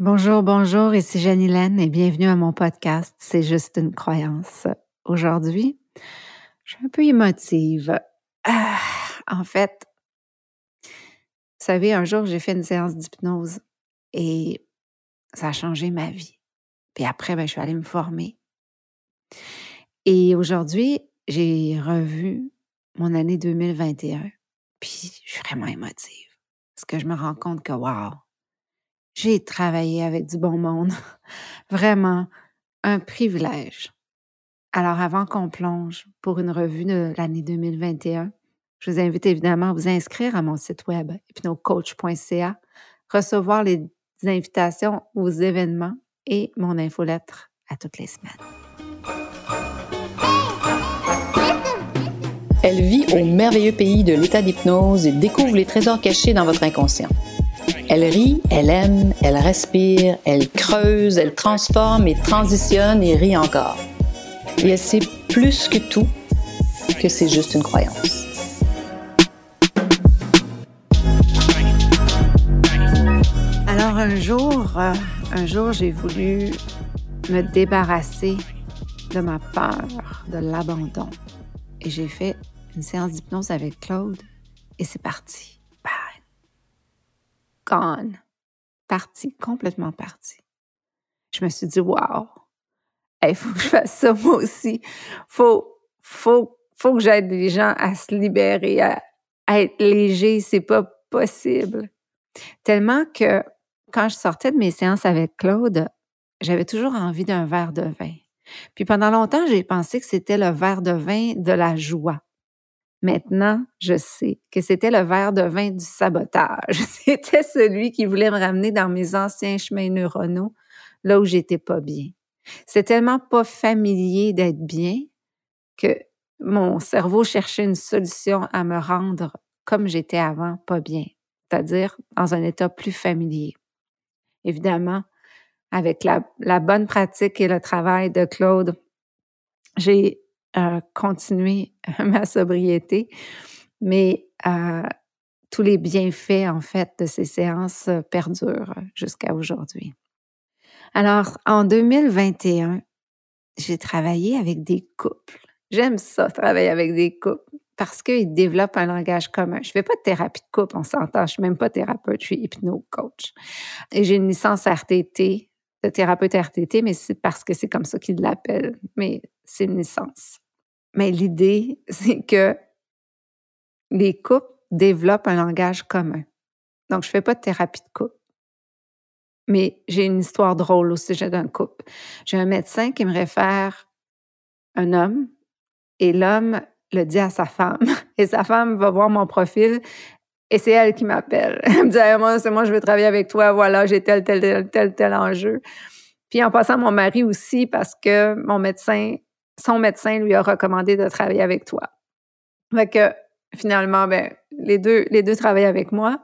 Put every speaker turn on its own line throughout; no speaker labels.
Bonjour, bonjour, ici Janine et bienvenue à mon podcast C'est juste une croyance. Aujourd'hui, je suis un peu émotive. Ah, en fait, vous savez, un jour, j'ai fait une séance d'hypnose et ça a changé ma vie. Puis après, ben, je suis allée me former. Et aujourd'hui, j'ai revu mon année 2021. Puis je suis vraiment émotive. Parce que je me rends compte que, wow, j'ai travaillé avec du bon monde. Vraiment un privilège. Alors, avant qu'on plonge pour une revue de l'année 2021, je vous invite évidemment à vous inscrire à mon site web hypnocoach.ca, recevoir les invitations aux événements et mon infolettre à toutes les semaines.
Elle vit au merveilleux pays de l'état d'hypnose et découvre les trésors cachés dans votre inconscient. Elle rit, elle aime, elle respire, elle creuse, elle transforme et transitionne et rit encore. Et elle sait plus que tout que c'est juste une croyance.
Alors un jour, euh, un jour, j'ai voulu me débarrasser de ma peur de l'abandon. Et j'ai fait une séance d'hypnose avec Claude et c'est parti gone. Parti, complètement parti. Je me suis dit, wow, il faut que je fasse ça moi aussi. Faut, faut, faut que j'aide les gens à se libérer, à, être léger. C'est pas possible. Tellement que quand je sortais de mes séances avec Claude, j'avais toujours envie d'un verre de vin. Puis pendant longtemps, j'ai pensé que c'était le verre de vin de la joie. Maintenant, je sais que c'était le verre de vin du sabotage. C'était celui qui voulait me ramener dans mes anciens chemins neuronaux, là où j'étais pas bien. C'est tellement pas familier d'être bien que mon cerveau cherchait une solution à me rendre comme j'étais avant, pas bien, c'est-à-dire dans un état plus familier. Évidemment, avec la, la bonne pratique et le travail de Claude, j'ai continuer ma sobriété, mais tous les bienfaits, en fait, de ces séances perdurent jusqu'à aujourd'hui. Alors, en 2021, j'ai travaillé avec des couples. J'aime ça, travailler avec des couples, parce qu'ils développent un langage commun. Je ne fais pas de thérapie de couple, on s'entend. Je ne suis même pas thérapeute, je suis hypno-coach. Et j'ai une licence RTT, de thérapeute RTT, mais c'est parce que c'est comme ça qu'ils l'appellent. Mais c'est une licence. Mais l'idée, c'est que les couples développent un langage commun. Donc, je ne fais pas de thérapie de couple. Mais j'ai une histoire drôle au sujet d'un couple. J'ai un médecin qui me réfère un homme et l'homme le dit à sa femme. Et sa femme va voir mon profil et c'est elle qui m'appelle. Elle me dit moi, c'est moi, je veux travailler avec toi. Voilà, j'ai tel, tel, tel, tel, tel enjeu. Puis en passant, mon mari aussi, parce que mon médecin son médecin lui a recommandé de travailler avec toi. Fait que finalement, ben, les deux, les deux travaillent avec moi.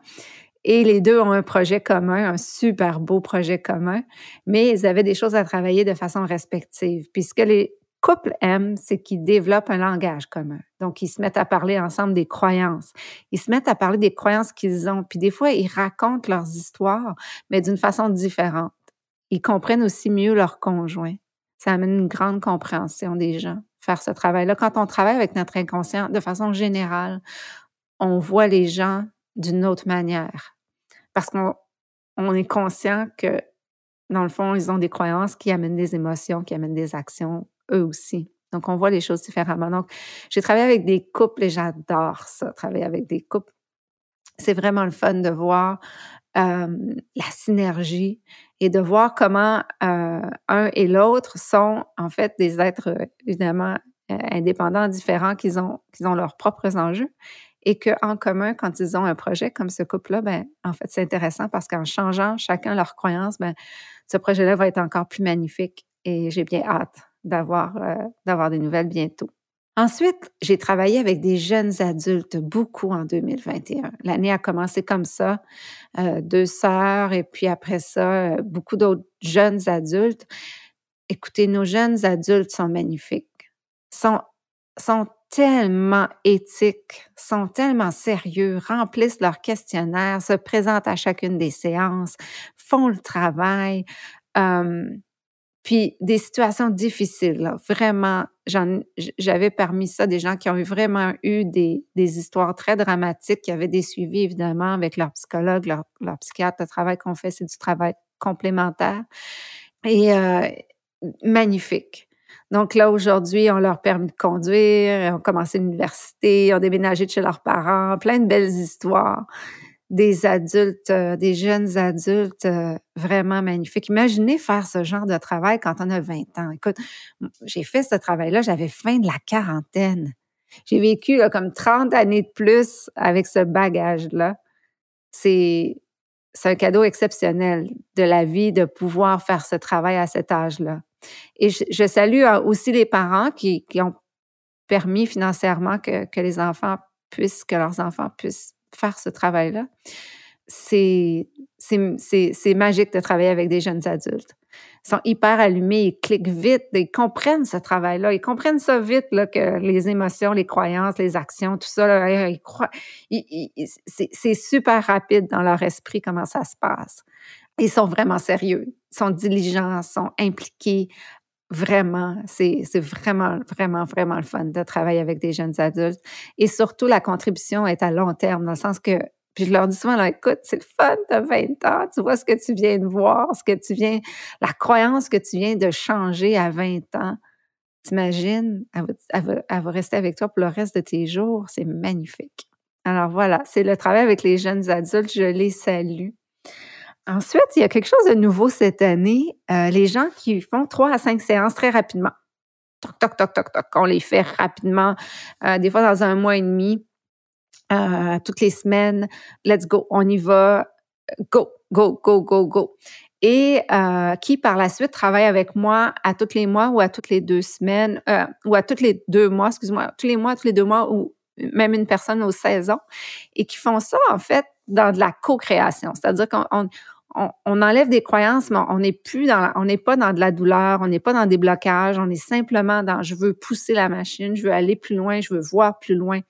Et les deux ont un projet commun, un super beau projet commun, mais ils avaient des choses à travailler de façon respective. Puis ce que les couples aiment, c'est qu'ils développent un langage commun. Donc, ils se mettent à parler ensemble des croyances. Ils se mettent à parler des croyances qu'ils ont. Puis des fois, ils racontent leurs histoires, mais d'une façon différente. Ils comprennent aussi mieux leur conjoint ça amène une grande compréhension des gens, faire ce travail-là. Quand on travaille avec notre inconscient, de façon générale, on voit les gens d'une autre manière. Parce qu'on est conscient que, dans le fond, ils ont des croyances qui amènent des émotions, qui amènent des actions, eux aussi. Donc, on voit les choses différemment. Donc, j'ai travaillé avec des couples et j'adore ça, travailler avec des couples. C'est vraiment le fun de voir la synergie et de voir comment un et l'autre sont en fait des êtres évidemment indépendants, différents, qu'ils ont, ont leurs propres enjeux et qu'en commun, quand ils ont un projet comme ce couple-là, ben, en fait, c'est intéressant parce qu'en changeant chacun leurs croyances, ben, ce projet-là va être encore plus magnifique et j'ai bien hâte d'avoir, d'avoir des nouvelles bientôt. Ensuite, j'ai travaillé avec des jeunes adultes beaucoup en 2021. L'année a commencé comme ça, euh, deux sœurs et puis après ça, euh, beaucoup d'autres jeunes adultes. Écoutez, nos jeunes adultes sont magnifiques, sont, sont tellement éthiques, sont tellement sérieux, remplissent leur questionnaire, se présentent à chacune des séances, font le travail. Puis des situations difficiles, vraiment, j'avais parmi ça des gens qui ont vraiment eu des, des, histoires très dramatiques, qui avaient des suivis évidemment avec leur psychologue, leur, leur psychiatre. Le travail qu'on fait, c'est du travail complémentaire et euh, magnifique. Donc là, aujourd'hui, on leur permis de conduire, ont commencé l'université, ont déménagé de chez leurs parents, plein de belles histoires. Des adultes, euh, des jeunes adultes euh, vraiment magnifiques. Imaginez faire ce genre de travail quand on a 20 ans. Écoute, j'ai fait ce travail-là, j'avais fin de la quarantaine. J'ai vécu comme 30 années de plus avec ce bagage-là. C'est c'est un cadeau exceptionnel de la vie de pouvoir faire ce travail à cet âge-là. Et je, salue euh, aussi les parents qui, ont permis financièrement que, que, les enfants puissent, que leurs enfants puissent faire ce travail-là. C'est magique de travailler avec des jeunes adultes sont hyper allumés, ils cliquent vite, ils comprennent ce travail-là, ils comprennent ça vite, là, que les émotions, les croyances, les actions, tout ça, là, ils croient, c'est super rapide dans leur esprit comment ça se passe. Ils sont vraiment sérieux, ils sont diligents, sont impliqués. Vraiment, c'est vraiment, vraiment, vraiment le fun de travailler avec des jeunes adultes. Et surtout, la contribution est à long terme, dans le sens que puis je leur dis souvent, écoute, c'est le fun, de 20 ans, tu vois ce que tu viens de voir, ce que tu viens, la croyance que tu viens de changer à 20 ans. T'imagines, elle, va, rester avec toi pour le reste de tes jours. C'est magnifique. Alors voilà, c'est le travail avec les jeunes adultes. Je les salue. Ensuite, il y a quelque chose de nouveau cette année. Euh, les gens qui font trois à cinq séances très rapidement. Toc, toc, toc, toc, toc. On les fait rapidement, euh, des fois dans un mois et demi. Euh, toutes les semaines. Let's go, on y va. Go, go, go, go, go. Et qui par la suite travaille avec moi à tous les mois ou à toutes les deux semaines, ou à tous les deux mois, excuse-moi, tous les mois, tous les deux mois, ou même une personne aux saisons, et qui font ça en fait dans de la co-création. C'est-à-dire qu'on on, enlève des croyances, mais on n'est plus dans, on n'est pas dans de la douleur, on n'est pas dans des blocages, on est simplement dans je veux pousser la machine, je veux aller plus loin, je veux voir plus loin.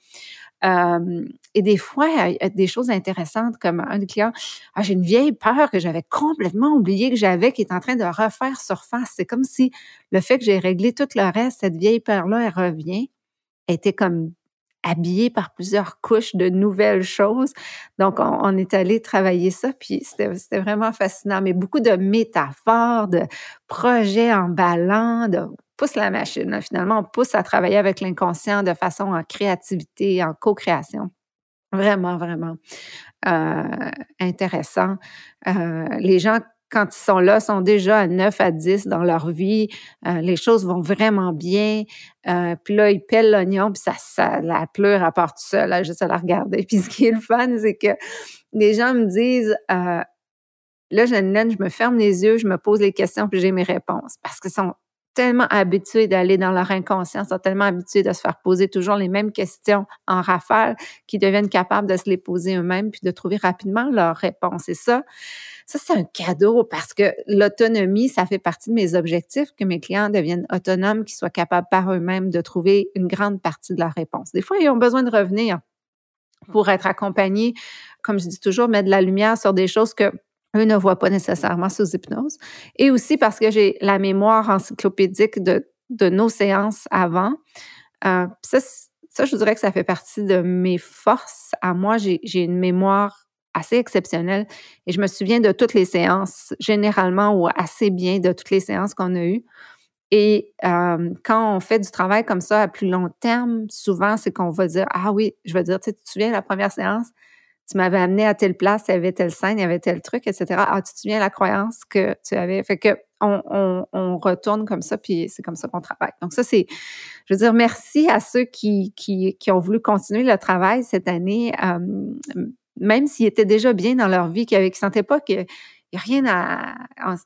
Euh, et des fois, il y a des choses intéressantes comme un des clients, ah, j'ai une vieille peur que j'avais complètement oublié que j'avais qui est en train de refaire surface. C'est comme si le fait que j'ai réglé tout le reste, cette vieille peur-là, elle revient. Était comme habillée par plusieurs couches de nouvelles choses. Donc, on, est allé travailler ça, puis c'était vraiment fascinant. Mais beaucoup de métaphores, de projets emballants, de pousse la machine. Finalement, on pousse à travailler avec l'inconscient de façon en créativité, en co-création. Vraiment, vraiment euh, intéressant. Euh, les gens, quand ils sont là, sont déjà à 9 à 10 dans leur vie. Euh, les choses vont vraiment bien. puis là, ils pèlent l'oignon, puis ça, ça, la pleure à part tout seul, juste à la regarder. Puis ce qui est le fun, c'est que les gens me disent Là, Jeanne, je me ferme les yeux, je me pose les questions, puis j'ai mes réponses. Parce que sont tellement habitués d'aller dans leur inconscient, sont tellement habitués de se faire poser toujours les mêmes questions en rafale qu'ils deviennent capables de se les poser eux-mêmes puis de trouver rapidement leur réponse. Et ça, ça, c'est un cadeau parce que l'autonomie, ça fait partie de mes objectifs, que mes clients deviennent autonomes, qu'ils soient capables par eux-mêmes de trouver une grande partie de leur réponse. Des fois, ils ont besoin de revenir pour être accompagnés, comme je dis toujours, mettre de la lumière sur des choses que eux ne voient pas nécessairement sous hypnose. Et aussi parce que j'ai la mémoire encyclopédique de, de nos séances avant. Euh, ça, ça, je dirais que ça fait partie de mes forces. À moi, j'ai une mémoire assez exceptionnelle et je me souviens de toutes les séances, généralement ou assez bien de toutes les séances qu'on a eues. Et euh, quand on fait du travail comme ça à plus long terme, souvent, c'est qu'on va dire, ah oui, je vais dire, tu, te souviens, la première séance, tu m'avais amené à telle place, il y avait telle scène, il y avait tel truc, etc. Ah, tu te souviens la croyance que tu avais? Fait que on, on, retourne comme ça, puis c'est comme ça qu'on travaille. Donc, ça, c'est, je veux dire, merci à ceux qui, qui, qui ont voulu continuer le travail cette année, euh, même s'ils étaient déjà bien dans leur vie, qu'ils ne sentaient pas qu'il n'y a rien à.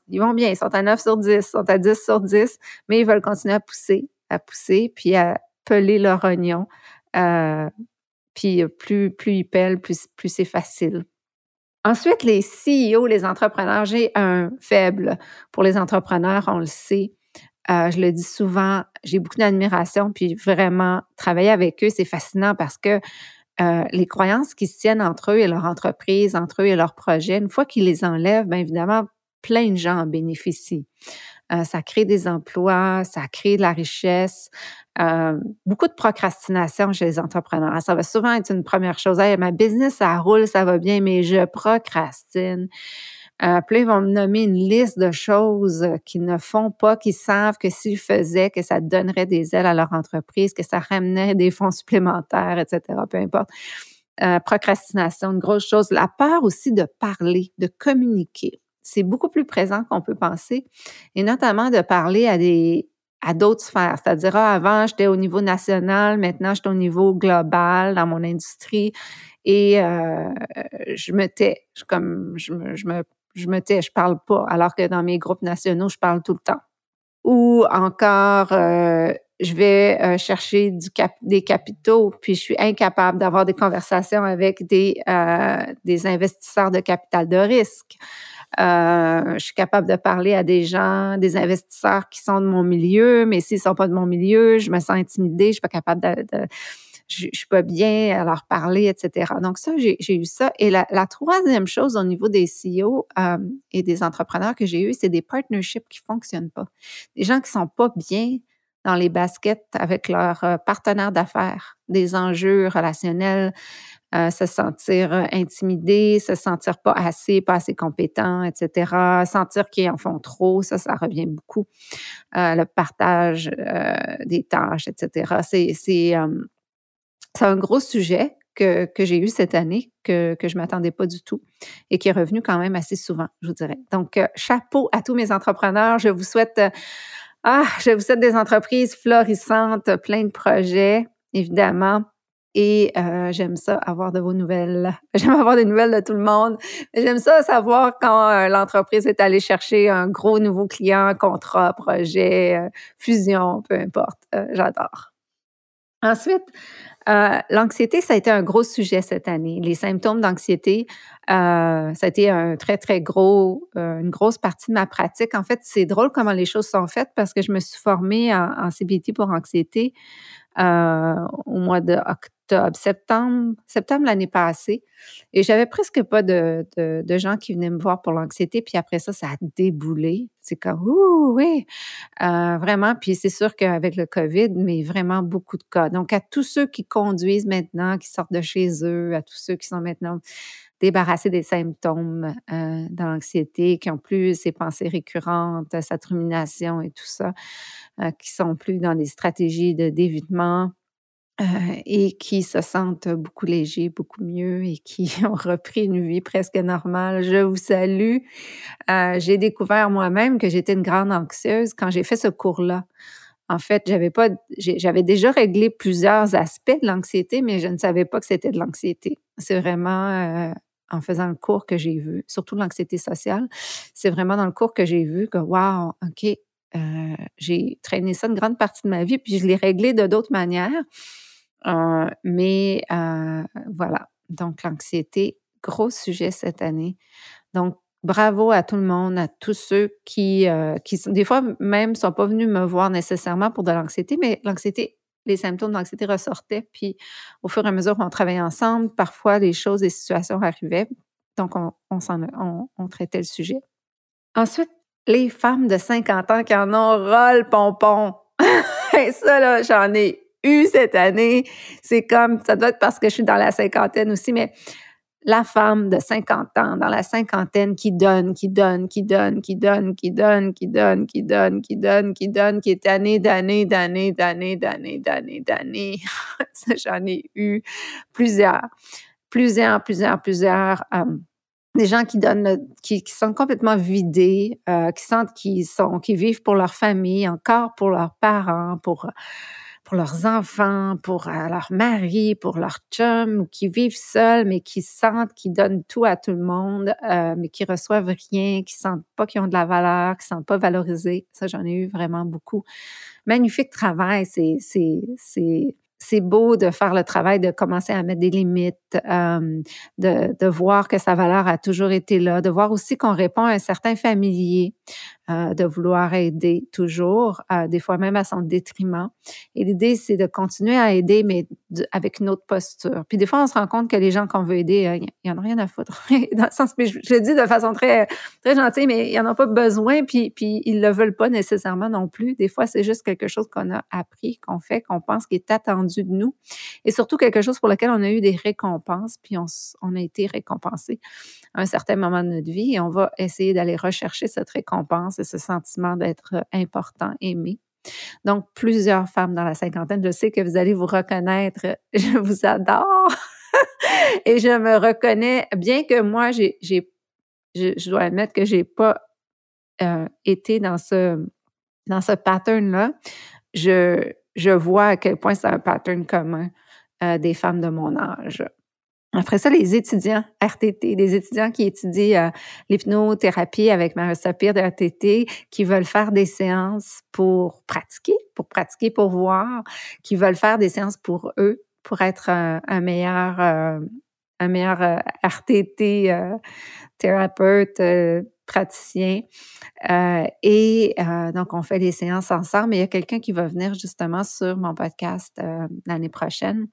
Ils vont bien, ils sont à 9 sur 10, ils sont à 10 sur 10, mais ils veulent continuer à pousser, à pousser, puis à peler leur oignon. Euh, puis plus, plus ils pèlent, plus, plus c'est facile. Ensuite, les CEO, les entrepreneurs, j'ai un faible pour les entrepreneurs, on le sait. euh, je le dis souvent, j'ai beaucoup d'admiration, puis vraiment, travailler avec eux, c'est fascinant parce que euh, les croyances qui se tiennent entre eux et leur entreprise, entre eux et leur projet, une fois qu'ils les enlèvent, bien évidemment, plein de gens en bénéficient. Euh, ça crée des emplois, ça crée de la richesse, euh, beaucoup de procrastination chez les entrepreneurs. Ça va souvent être une première chose. ma business, ça roule, ça va bien, mais je procrastine. Euh, puis ils vont me nommer une liste de choses qu'ils ne font pas, qu'ils savent que s'ils faisaient, que ça donnerait des ailes à leur entreprise, que ça ramenait des fonds supplémentaires, etc. Peu importe. Euh, procrastination, une grosse chose. La peur aussi de parler, de communiquer. C'est beaucoup plus présent qu'on peut penser, et notamment de parler à des à d'autres sphères. C'est-à-dire, ah, avant, j'étais au niveau national, maintenant, j'étais au niveau global dans mon industrie et euh, je me tais. Je, comme, je, me, je, me, je me tais, je parle pas, alors que dans mes groupes nationaux, je parle tout le temps. Ou encore, euh, je vais euh, chercher des capitaux, puis je suis incapable d'avoir des conversations avec des, des investisseurs de capital de risque. Euh, je suis capable de parler à des gens, des investisseurs qui sont de mon milieu, mais s'ils sont pas de mon milieu, je me sens intimidée, je suis pas capable de, je, je, suis pas bien à leur parler, etc. Donc ça, j'ai eu ça. Et la, troisième chose au niveau des CEO euh, et des entrepreneurs que j'ai eu, c'est des partnerships qui fonctionnent pas. Des gens qui sont pas bien dans les baskets avec leurs euh, partenaires d'affaires, des enjeux relationnels, euh, se sentir euh, intimidé, se sentir pas assez, pas assez compétent, etc. Sentir qu'ils en font trop, ça, ça revient beaucoup. Euh, le partage des tâches, etc. C'est un gros sujet que, que j'ai eu cette année, que, que je ne m'attendais pas du tout et qui est revenu quand même assez souvent, je vous dirais. Donc, chapeau à tous mes entrepreneurs. Je vous souhaite, ah, je vous souhaite des entreprises florissantes, plein de projets, évidemment et euh, j'aime ça, avoir de vos nouvelles. J'aime avoir des nouvelles de tout le monde. J'aime ça, savoir quand euh, l'entreprise est allée chercher un gros nouveau client, contrat, projet, euh, fusion, peu importe. J'adore. Ensuite, l'anxiété, ça a été un gros sujet cette année. Les symptômes d'anxiété, ça a été un très, très gros, une grosse partie de ma pratique. En fait, c'est drôle comment les choses sont faites parce que je me suis formée en, CBT pour anxiété au mois de septembre, septembre l'année passée. Et j'avais presque pas de, gens qui venaient me voir pour l'anxiété. Puis après ça, ça a déboulé. C'est comme, ouh, oui, euh, vraiment. Puis c'est sûr qu'avec le COVID, mais vraiment beaucoup de cas. Donc, à tous ceux qui conduisent maintenant, qui sortent de chez eux, à tous ceux qui sont maintenant débarrassés des symptômes euh, de l'anxiété, qui ont plus ces pensées récurrentes, cette rumination et tout ça, euh, qui sont plus dans des stratégies de d'évitement, euh, et qui se sentent beaucoup légers, beaucoup mieux et qui ont repris une vie presque normale. Je vous salue. Euh, j'ai découvert moi-même que j'étais une grande anxieuse quand j'ai fait ce cours-là. En fait, j'avais pas, j'avais déjà réglé plusieurs aspects de l'anxiété, mais je ne savais pas que c'était de l'anxiété. C'est vraiment euh, en faisant le cours que j'ai vu, surtout l'anxiété sociale. C'est vraiment dans le cours que j'ai vu que, wow, ok, j'ai traîné ça une grande partie de ma vie, puis je l'ai réglé de d'autres manières. Euh, mais euh, voilà, donc l'anxiété, gros sujet cette année. Donc, bravo à tout le monde, à tous ceux qui, euh, qui des fois même, sont pas venus me voir nécessairement pour de l'anxiété, mais l'anxiété, les symptômes d'anxiété ressortaient. Puis, au fur et à mesure qu'on travaillait ensemble, parfois, les choses, les situations arrivaient. Donc, on, on, on, traitait le sujet. Ensuite, les femmes de 50 ans qui en ont ras pompon. Et ça, là, j'en ai eu cette année. C'est comme, ça doit être parce que je suis dans la cinquantaine aussi, mais la femme de 50 ans, dans la cinquantaine, qui donne, qui donne, qui donne, qui donne, qui donne, qui donne, qui donne, qui donne, qui donne, qui est année d'année, d'année, d'année, d'année, d'année, d'année. J'en ai eu plusieurs, plusieurs, plusieurs, plusieurs. des gens qui donnent, qui, qui sont complètement vidés, qui sentent qu'ils sont, qui vivent pour leur famille, encore pour leurs parents, pour pour leurs enfants, pour euh, leur mari, pour leur chum, qui vivent seuls, mais qui sentent qu'ils donnent tout à tout le monde, euh, mais qui reçoivent rien, qui sentent pas qu'ils ont de la valeur, qui sentent pas valorisés. Ça, j'en ai eu vraiment beaucoup. Magnifique travail, c'est, beau de faire le travail, de commencer à mettre des limites, euh, de, voir que sa valeur a toujours été là, de voir aussi qu'on répond à un certain familier. Euh, de vouloir aider toujours, euh, des fois même à son détriment. Et l'idée, c'est de continuer à aider, mais avec une autre posture. Puis des fois, on se rend compte que les gens qu'on veut aider, euh, il n'y en a rien à foutre. Dans le sens, je, le dis de façon très, très gentille, mais ils n'en ont pas besoin, puis, puis ils ne le veulent pas nécessairement non plus. Des fois, c'est juste quelque chose qu'on a appris, qu'on fait, qu'on pense qui est attendu de nous. Et surtout quelque chose pour lequel on a eu des récompenses, puis on, on a été récompensé à un certain moment de notre vie et on va essayer d'aller rechercher cette récompense ce sentiment d'être euh, important, aimé. Donc, plusieurs femmes dans la cinquantaine, je sais que vous allez vous reconnaître. Je vous adore et je me reconnais, bien que moi, je, dois admettre que j'ai pas euh, été dans ce, dans ce pattern-là. Je, je vois à quel point c'est un pattern commun euh, des femmes de mon âge. Après ça, les étudiants RTT, des étudiants qui étudient euh, l'hypnothérapie avec Marissa Pire de RTT, qui veulent faire des séances pour pratiquer, pour pratiquer, pour voir, qui veulent faire des séances pour eux, pour être un, meilleur, un meilleur euh, RTT euh, thérapeute, praticien. et donc, on fait des séances ensemble. Mais il y a quelqu'un qui va venir justement sur mon podcast l'année prochaine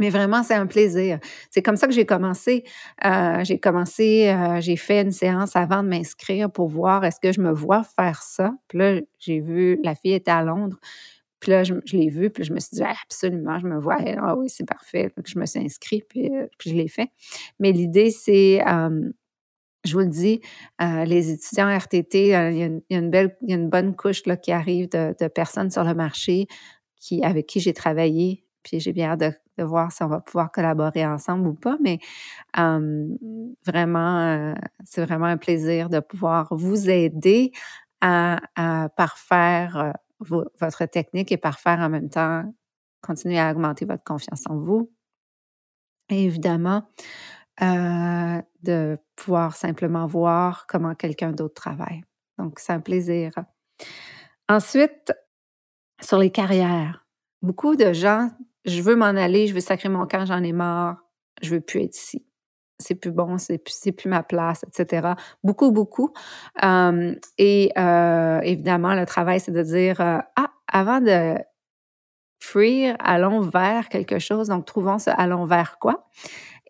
mais vraiment, c'est un plaisir. C'est comme ça que j'ai commencé. Euh, j'ai commencé, euh, j'ai fait une séance avant de m'inscrire pour voir est-ce que je me vois faire ça. Puis là, j'ai vu, la fille était à Londres. Puis là, je, l'ai vue, puis je me suis dit, absolument, je me vois. Ah oui, c'est parfait. je me suis inscrite, puis, euh, je l'ai fait. Mais l'idée, c'est, je vous le dis, les étudiants RTT, il y, a une, belle, il y a une bonne couche là, qui arrive de, de personnes sur le marché qui, avec qui j'ai travaillé puis j'ai bien hâte de, voir si on va pouvoir collaborer ensemble ou pas, mais vraiment, euh, c'est vraiment un plaisir de pouvoir vous aider à, parfaire euh, votre technique et parfaire en même temps, continuer à augmenter votre confiance en vous. Et évidemment, euh, de pouvoir simplement voir comment quelqu'un d'autre travaille. Donc, c'est un plaisir. Ensuite, sur les carrières, beaucoup de gens je veux m'en aller, je veux sacrer mon camp, j'en ai marre, je veux plus être ici. C'est plus bon, c'est plus, plus ma place, etc. Beaucoup, beaucoup. et évidemment, le travail, c'est de dire Ah, avant de fuir, allons vers quelque chose. Donc, trouvons ce allons vers quoi.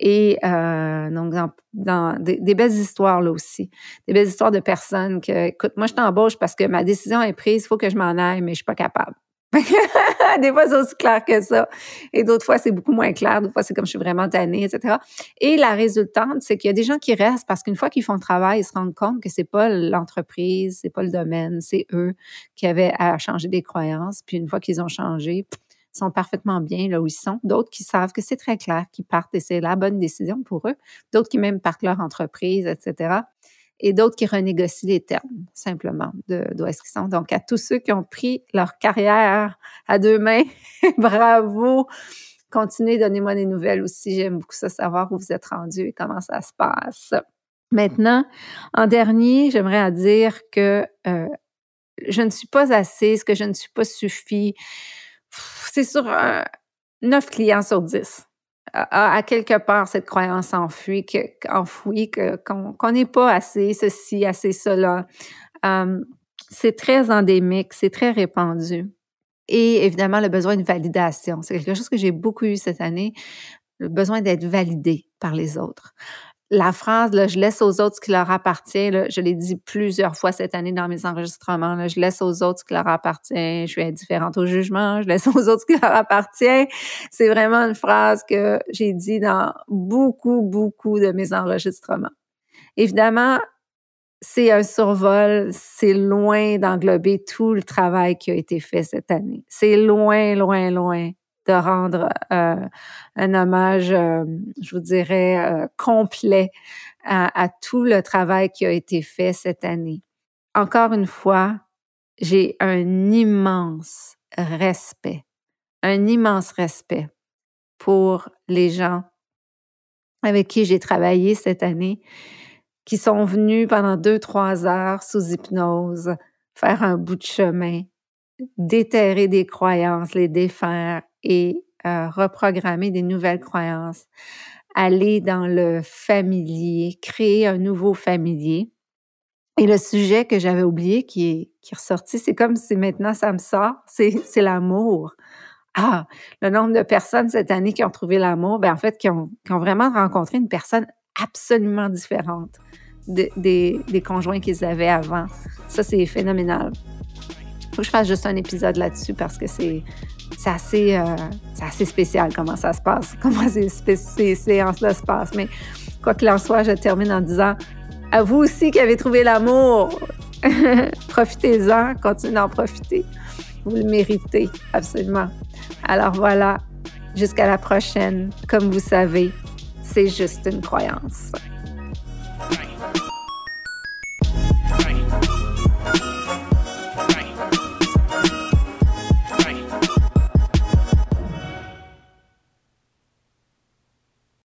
Et donc, dans, des, belles histoires là aussi. Des belles histoires de personnes que, écoute, moi, je t'embauche parce que ma décision est prise, il faut que je m'en aille, mais je suis pas capable. des fois, c'est aussi clair que ça. Et d'autres fois, c'est beaucoup moins clair. D'autres fois, c'est comme je suis vraiment tannée, etc. Et la résultante, c'est qu'il y a des gens qui restent parce qu'une fois qu'ils font le travail, ils se rendent compte que c'est pas l'entreprise, c'est pas le domaine, c'est eux qui avaient à changer des croyances. Puis une fois qu'ils ont changé, ils sont parfaitement bien là où ils sont. D'autres qui savent que c'est très clair, qui partent et c'est la bonne décision pour eux. D'autres qui même partent leur entreprise, etc et d'autres qui renégocient les termes, simplement, d'où est-ce qu'ils sont. Donc, à tous ceux qui ont pris leur carrière à deux mains, bravo! Continuez, donnez-moi des nouvelles aussi. J'aime beaucoup ça, savoir où vous êtes rendu et comment ça se passe. Maintenant, en dernier, j'aimerais dire que euh, je ne suis pas assez, ce que je ne suis pas suffit. C'est sur un, 9 clients sur 10 à, quelque part cette croyance enfouie, qu'on n'est pas assez ceci, assez cela. c'est très endémique, c'est très répandu. Et évidemment, le besoin de validation. C'est quelque chose que j'ai beaucoup eu cette année, le besoin d'être validé par les autres la phrase là, je laisse aux autres ce qui leur appartient, là, je l'ai dit plusieurs fois cette année dans mes enregistrements, là, je laisse aux autres ce qui leur appartient, je suis indifférente au jugement, je laisse aux autres ce qui leur appartient. C'est vraiment une phrase que j'ai dit dans beaucoup, beaucoup de mes enregistrements. Évidemment, c'est un survol, c'est loin d'englober tout le travail qui a été fait cette année. C'est loin, loin, loin de rendre euh, un hommage, euh, je vous dirais, euh, complet à, tout le travail qui a été fait cette année. Encore une fois, j'ai un immense respect, un immense respect pour les gens avec qui j'ai travaillé cette année, qui sont venus pendant deux, trois heures sous hypnose, faire un bout de chemin, déterrer des croyances, les défaire et euh, reprogrammer des nouvelles croyances, aller dans le familier, créer un nouveau familier. Et le sujet que j'avais oublié qui est, qui est ressorti, c'est comme si maintenant ça me sort, c'est l'amour. Ah, le nombre de personnes cette année qui ont trouvé l'amour, ben en fait, qui ont, qui ont vraiment rencontré une personne absolument différente des, des conjoints qu'ils avaient avant. Ça, c'est phénoménal. Faut que je fasse juste un épisode là-dessus parce que c'est c'est assez, euh, assez spécial comment ça se passe, comment ces, ces séances-là se passent. Mais quoi qu'il en soit, je termine en disant à vous aussi qui avez trouvé l'amour, profitez-en, continuez d'en profiter. Vous le méritez, absolument. Alors voilà, jusqu'à la prochaine. Comme vous savez, c'est juste une croyance.